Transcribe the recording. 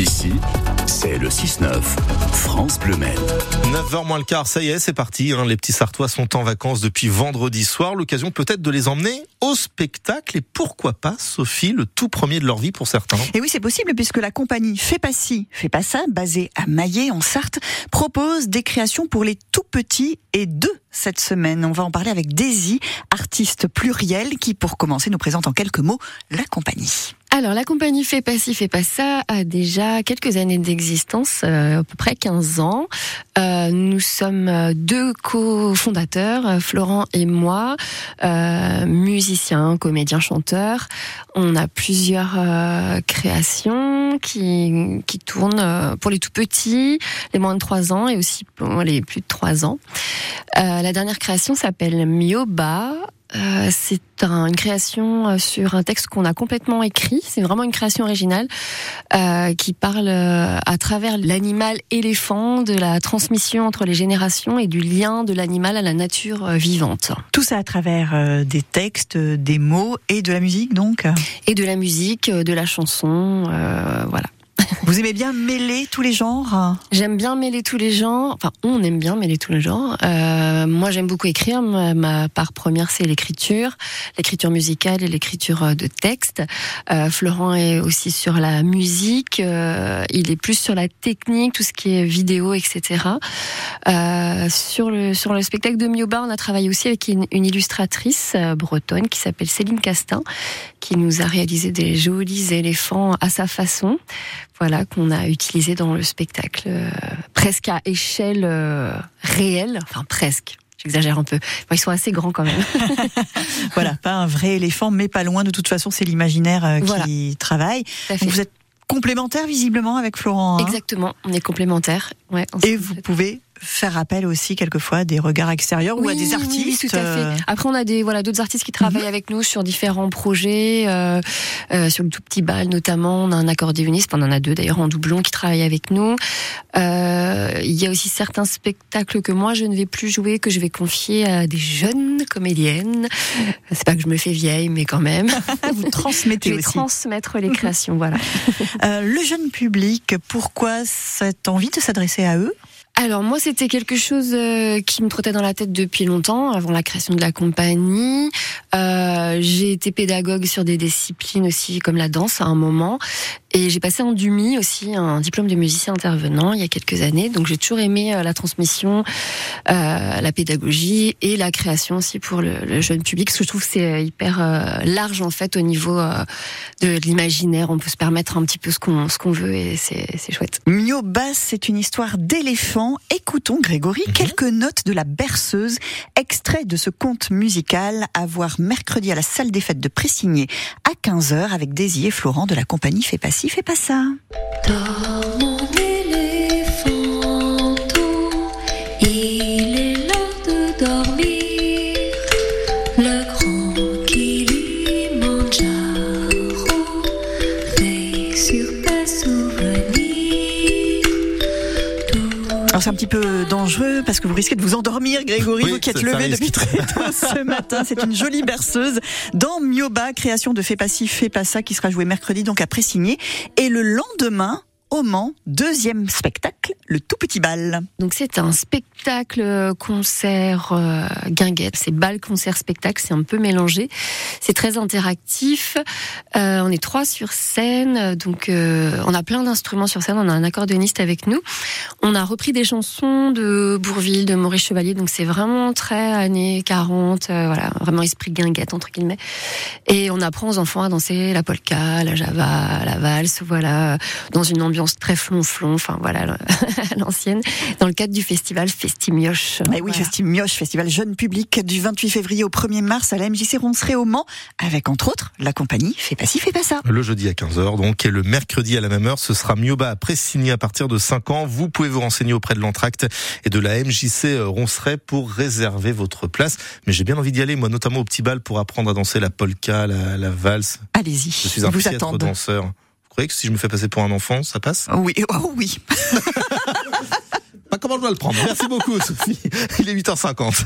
Ici, c'est le 6-9, France Bleu Maine. 9h moins le quart, ça y est, c'est parti. hein. Les petits Sartois sont en vacances depuis vendredi soir. L'occasion peut-être de les emmener au spectacle. Et pourquoi pas, Sophie, le tout premier de leur vie pour certains. Et oui, c'est possible puisque la compagnie Fais pas ci, fais pas ça, basée à Maillet en Sarthe, propose des créations pour les tout petits et deux cette semaine. On va en parler avec Daisy, artiste pluriel, qui pour commencer nous présente en quelques mots la compagnie. Alors, la compagnie Fait pas ci, fait pas ça a déjà quelques années d'existence, euh, à peu près 15 ans. Euh, nous sommes euh, deux cofondateurs, Florent et moi, musiciens, comédiens, chanteurs. On a plusieurs créations qui, qui tournent pour les tout petits, les moins de 3 ans et aussi pour les plus de 3 ans. La dernière création s'appelle Mioba. Euh, c'est un- une création euh, sur un texte qu'on a complètement écrit. C'est vraiment une création originale euh, qui parle euh, à travers l'animal éléphant, de la transmission entre les générations et du lien de l'animal à la nature vivante. Tout ça à travers des textes, des mots et de la musique donc? Et de la musique, de la chanson, euh, voilà. Vous aimez bien mêler tous les genres J'aime bien mêler tous les genres. Enfin, on aime bien mêler tous les genres. Euh, moi, j'aime beaucoup écrire. Ma, part première, c'est l'écriture, l'écriture musicale et l'écriture euh, de texte. Euh, Florent est aussi sur la musique. euh, il est plus sur la technique, tout ce qui est vidéo, etc. Euh, sur le sur le spectacle de Mioba, on a travaillé aussi avec une, une illustratrice euh, bretonne qui s'appelle Céline Castin, qui nous a réalisé des jolis éléphants à sa façon voilà qu'on a utilisé dans le spectacle euh, presque à échelle euh, réelle. Enfin presque. J'exagère un peu. Ils sont assez grands quand même. Voilà, pas un vrai éléphant, mais pas loin. De toute façon, c'est l'imaginaire euh, Voilà. qui travaille. Donc, vous êtes complémentaires visiblement avec Florent. hein? Exactement. On est complémentaires. Ouais Et vous pouvez faire appel aussi quelquefois à des regards extérieurs ou à des artistes. oui, tout à euh, fait. Après, on a des voilà d'autres artistes qui travaillent avec nous sur différents projets, euh, euh, sur le tout petit bal notamment. On a un accordéoniste, on en a deux d'ailleurs en doublon qui travaillent avec nous. Euh, il y a aussi certains spectacles que moi je ne vais plus jouer, que je vais confier à des jeunes comédiennes. C'est pas que je me fais vieille, mais quand même. vous Je transmettez vais aussi. transmettre les créations, voilà. Euh, le jeune public, pourquoi cette envie de s'adresser à eux? Alors moi, c'était quelque chose euh, qui me trottait dans la tête depuis longtemps, avant la création de la compagnie. Euh, j'ai été pédagogue sur des disciplines aussi, comme la danse à un moment. Et j'ai passé en DUMI aussi, un diplôme de musicien intervenant il y a quelques années. Donc j'ai toujours aimé euh, la transmission, euh, la pédagogie et la création aussi pour le, le jeune public. Parce que je trouve que c'est hyper euh, large en fait au niveau euh, de l'imaginaire. On peut se permettre un petit peu ce qu'on ce qu'on veut et c'est c'est chouette. Mio Bass, c'est une histoire d'éléphant. Écoutons, Grégory, quelques notes de la berceuse, extrait de ce conte musical à voir mercredi à la salle des fêtes de Pressigné à 15h avec Daisy et Florent de la compagnie Fais pas ci, fais pas ça. Alors c'est un petit peu dangereux parce que vous risquez de vous endormir, Grégory, Oui, vous qui êtes levé depuis très tôt ce matin. C'est une jolie berceuse dans Mioba, création de Fais pas ci, fais pas ça, qui sera jouée mercredi donc à Pressigné. Et le lendemain, au Mans, deuxième spectacle, le tout petit bal. Donc c'est un spectacle euh, concert euh, guinguette, c'est bal concert spectacle, c'est un peu mélangé. C'est très interactif. Euh, on est trois sur scène, donc euh, on a plein d'instruments sur scène. On a un accordéoniste avec nous. On a repris des chansons de Bourville, de Maurice Chevalier, donc c'est vraiment très années 40, euh, voilà, vraiment esprit guinguette entre guillemets. Et on apprend aux enfants à danser la polka, la java, la valse, voilà, dans une ambiance très flonflon, enfin voilà, à l'ancienne, dans le cadre du festival Festimioche. Et Eh oui, Voilà. Festi Mioche, festival jeune public du 28 février au 1er mars à la MJC Ronceray au Mans, avec entre autres la compagnie Fais pas ci, fais pas ça. Le jeudi à 15h, donc, et le mercredi à la même heure, ce sera Mioba à Pressigny à partir de 5 ans. Vous pouvez vous renseigner auprès de l'entracte et de la MJC Ronceret pour réserver votre place. Mais j'ai bien envie d'y aller, moi, notamment au petit bal pour apprendre à danser la polka, la, la valse. Allez-y, Je suis un vous piètre danseur. Croyez que si je me fais passer pour un enfant, ça passe? Oui, oh oui. Bah, Comment je dois le prendre? Merci beaucoup, Sophie. Il est 8h50.